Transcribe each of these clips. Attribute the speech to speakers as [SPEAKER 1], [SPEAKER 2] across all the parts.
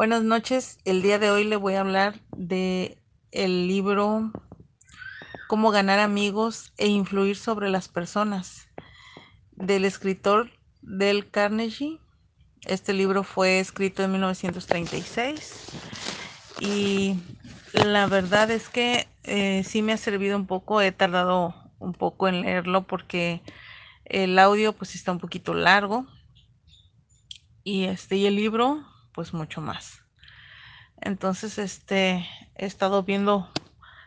[SPEAKER 1] Buenas noches. El día de hoy le voy a hablar de el libro Cómo ganar amigos e influir sobre las personas del escritor Del Carnegie. Este libro fue escrito en 1936 y la verdad es que eh, sí me ha servido un poco. He tardado un poco en leerlo porque el audio pues está un poquito largo y este y el libro pues mucho más. Entonces, este, he estado viendo,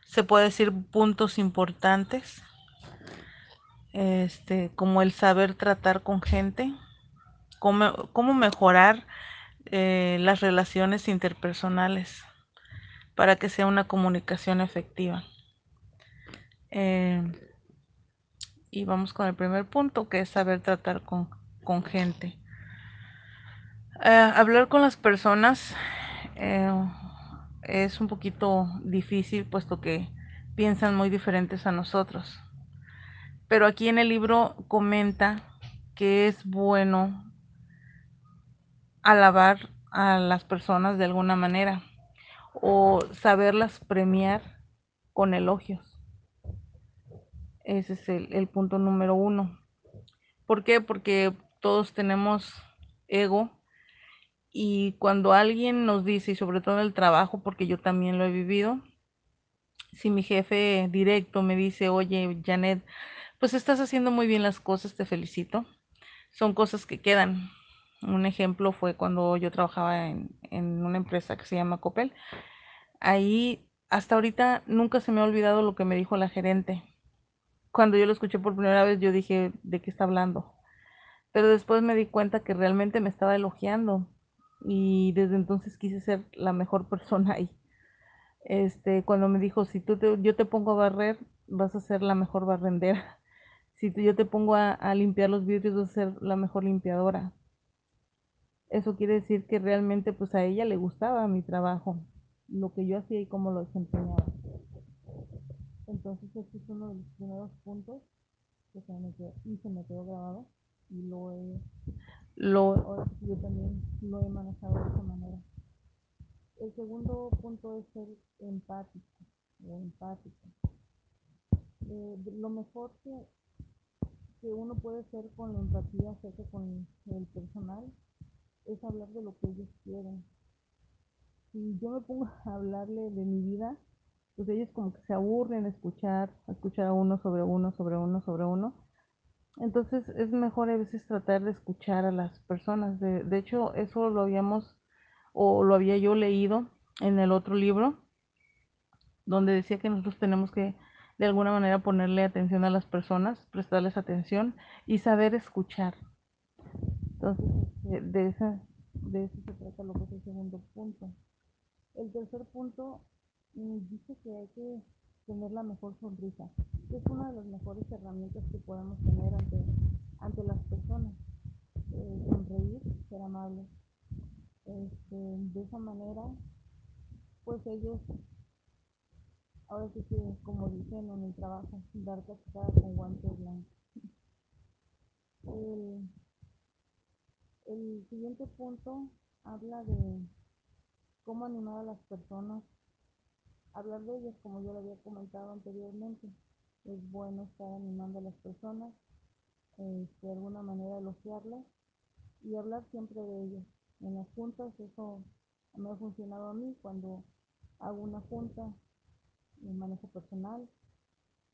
[SPEAKER 1] se puede decir, puntos importantes, este, como el saber tratar con gente, cómo, cómo mejorar eh, las relaciones interpersonales para que sea una comunicación efectiva. Eh, y vamos con el primer punto, que es saber tratar con, con gente. Eh, hablar con las personas eh, es un poquito difícil puesto que piensan muy diferentes a nosotros. Pero aquí en el libro comenta que es bueno alabar a las personas de alguna manera o saberlas premiar con elogios. Ese es el, el punto número uno. ¿Por qué? Porque todos tenemos ego y cuando alguien nos dice, y sobre todo en el trabajo, porque yo también lo he vivido, si mi jefe directo me dice, oye, Janet, pues estás haciendo muy bien las cosas, te felicito, son cosas que quedan. Un ejemplo fue cuando yo trabajaba en, en una empresa que se llama Copel. Ahí, hasta ahorita, nunca se me ha olvidado lo que me dijo la gerente. Cuando yo lo escuché por primera vez, yo dije, ¿de qué está hablando? Pero después me di cuenta que realmente me estaba elogiando y desde entonces quise ser la mejor persona ahí. Este, cuando me dijo, si tú te, yo te pongo a barrer, vas a ser la mejor barrendera. Si tú, yo te pongo a, limpiar los vidrios, vas a ser la mejor limpiadora. Eso quiere decir que realmente pues a ella le gustaba mi trabajo, lo que yo hacía y cómo lo desempeñaba. Entonces este es uno de los primeros puntos que se me quedó, y se me quedó grabado y lo he lo, yo también lo he manejado de esa manera. El segundo punto es ser empático o empático. Eh, lo mejor que, que uno puede hacer con la empatía hacerse con el personal es hablar de lo que ellos quieren. Si yo me pongo a hablarle de mi vida, pues ellos como que se aburren escuchar, a escuchar a uno sobre uno, sobre uno, sobre uno entonces es mejor a veces tratar de escuchar a las personas. De, de, hecho, eso lo habíamos o lo había yo leído en el otro libro, donde decía que nosotros tenemos que de alguna manera ponerle atención a las personas, prestarles atención y saber escuchar. Entonces, de, de, eso se trata lo que es el segundo punto. El tercer punto mm, dice que hay que tener la mejor sonrisa. Es una de las mejores herramientas que podemos tener ante, ante las personas. Eh, sonreír, ser amable. Este, de esa manera, pues ellos, ahora sí que, como dicen en el trabajo, dar cascada con guantes blancos. El, el siguiente punto habla de cómo animar a las personas hablar de ellas, como yo lo había comentado anteriormente. Es bueno estar animando a las personas, eh, de alguna manera elogiarlas y hablar siempre de ellas. En las juntas eso me ha funcionado a mí cuando hago una junta de manejo personal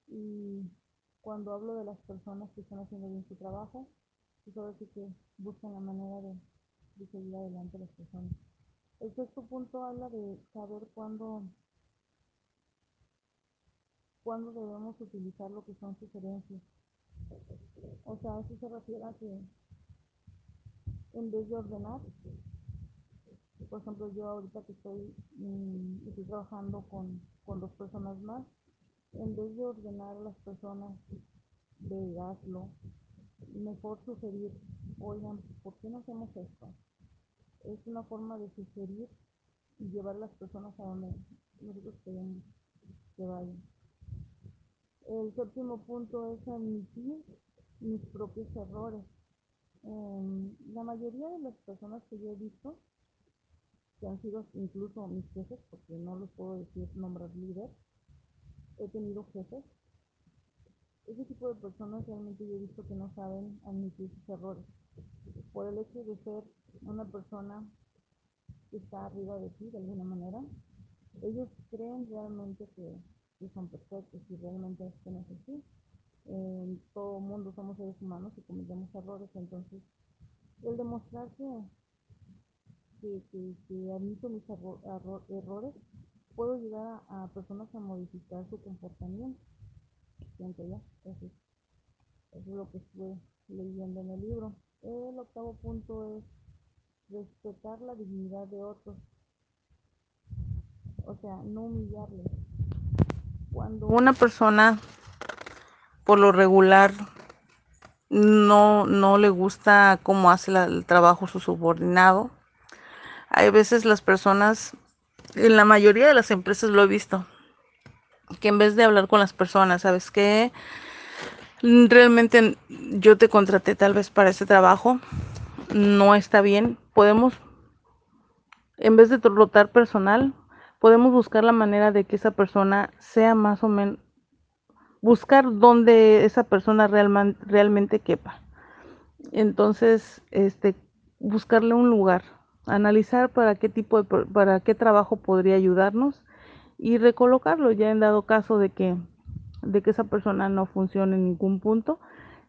[SPEAKER 1] y cuando hablo de las personas que están haciendo bien su trabajo, pues ahora sí que buscan la manera de, de seguir adelante las personas. El sexto punto habla de saber cuándo cuándo debemos utilizar lo que son sugerencias. O sea, eso se refiere a que en vez de ordenar, por ejemplo, yo ahorita que estoy, mmm, estoy trabajando con, con dos personas más, en vez de ordenar a las personas de hazlo, mejor sugerir, oigan, ¿por qué no hacemos esto? Es una forma de sugerir y llevar a las personas a donde nosotros queremos que vayan. El séptimo punto es admitir mis propios errores. Eh, la mayoría de las personas que yo he visto que han sido incluso mis jefes, porque no los puedo decir nombrar líder, he tenido jefes. Ese tipo de personas realmente yo he visto que no saben admitir sus errores. Por el hecho de ser una persona que está arriba de ti de alguna manera, ellos creen realmente que, son perfectos y realmente esto no es así. En todo mundo somos seres humanos y cometemos errores, entonces el demostrar que, que, admito mis errores, puedo ayudar a, personas a modificar su comportamiento. Siento ya, eso es, eso es lo que estuve leyendo en el libro. El octavo punto es respetar la dignidad de otros. O sea, no humillarle. Cuando una persona, por lo regular, no, no le gusta cómo hace el trabajo su subordinado, hay veces las personas, en la mayoría de las empresas lo he visto, que en vez de hablar con las personas, ¿sabes qué? Realmente yo te contraté tal vez para ese trabajo, no está bien. Podemos, en vez de rotar personal, podemos buscar la manera de que esa persona sea más o menos, buscar dónde esa persona realmente quepa. Entonces, este, buscarle un lugar, analizar para qué tipo de, para qué trabajo podría ayudarnos y recolocarlo ya en dado caso de que, de que esa persona no funcione en ningún punto.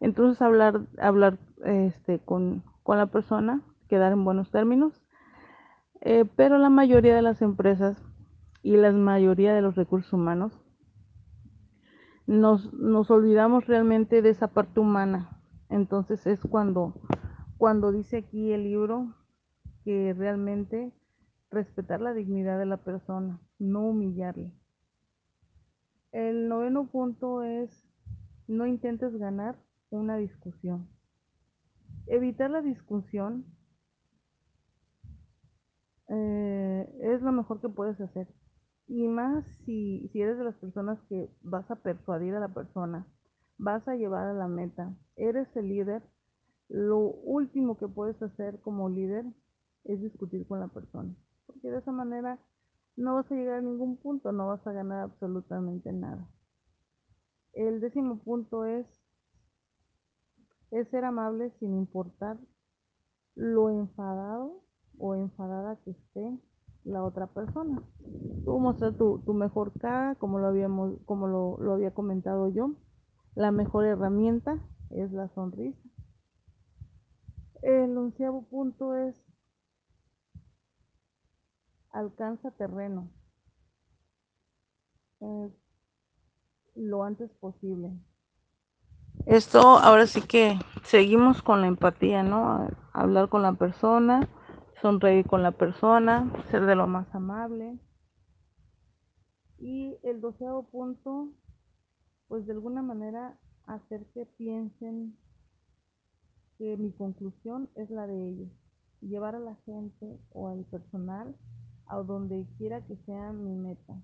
[SPEAKER 1] Entonces hablar, hablar este, con, con la persona, quedar en buenos términos. Eh, pero la mayoría de las empresas y la mayoría de los recursos humanos nos, nos olvidamos realmente de esa parte humana. Entonces es cuando, cuando dice aquí el libro que realmente respetar la dignidad de la persona, no humillarle. El noveno punto es no intentes ganar una discusión. Evitar la discusión eh, es lo mejor que puedes hacer. Y más si, si eres de las personas que vas a persuadir a la persona, vas a llevar a la meta, eres el líder, lo último que puedes hacer como líder es discutir con la persona. Porque de esa manera no vas a llegar a ningún punto, no vas a ganar absolutamente nada. El décimo punto es es ser amable sin importar lo enfadado o enfadada que esté la otra persona. Tú mostrar tu, tu mejor cara, como lo habíamos, como lo, lo había comentado yo. La mejor herramienta es la sonrisa. El onceavo punto es alcanza terreno lo antes posible. Esto ahora sí que seguimos con la empatía, ¿no? Hablar con la persona, sonreír con la persona, ser de lo más amable. Y el doceavo punto, pues de alguna manera hacer que piensen que mi conclusión es la de ellos. Llevar a la gente o al personal a donde quiera que sea mi meta.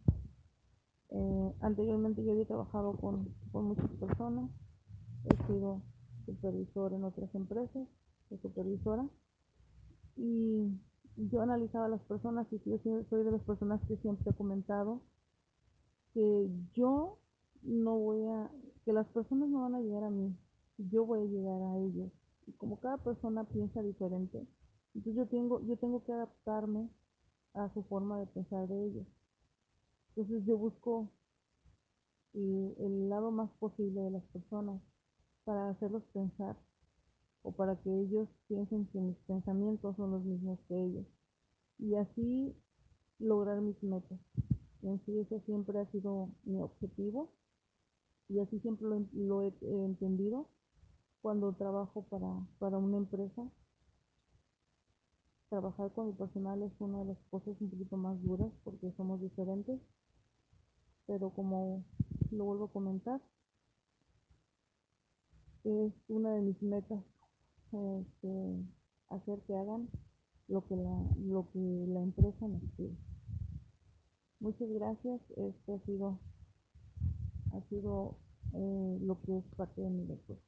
[SPEAKER 1] Eh, anteriormente yo había trabajado con, con muchas personas he sido supervisor en otras empresas, de supervisora, y yo analizaba a las personas y yo soy de las personas que siempre he comentado que yo no voy a, que las personas no van a llegar a mí, yo voy a llegar a ellos. Y como cada persona piensa diferente, entonces yo tengo, yo tengo que adaptarme a su forma de pensar de ellos. Entonces yo busco eh, el lado más posible de las personas para hacerlos pensar o para que ellos piensen que mis pensamientos son los mismos que ellos y así lograr mis metas. En sí ese siempre ha sido mi objetivo y así siempre lo, he, entendido cuando trabajo para, para una empresa. Trabajar con el personal es una de las cosas un poquito más duras porque somos diferentes, pero como lo vuelvo a comentar, es una de mis metas este, hacer que hagan lo que la, lo que la empresa nos pide. Muchas gracias. Este ha sido, ha sido eh, lo que es parte de mi lectura.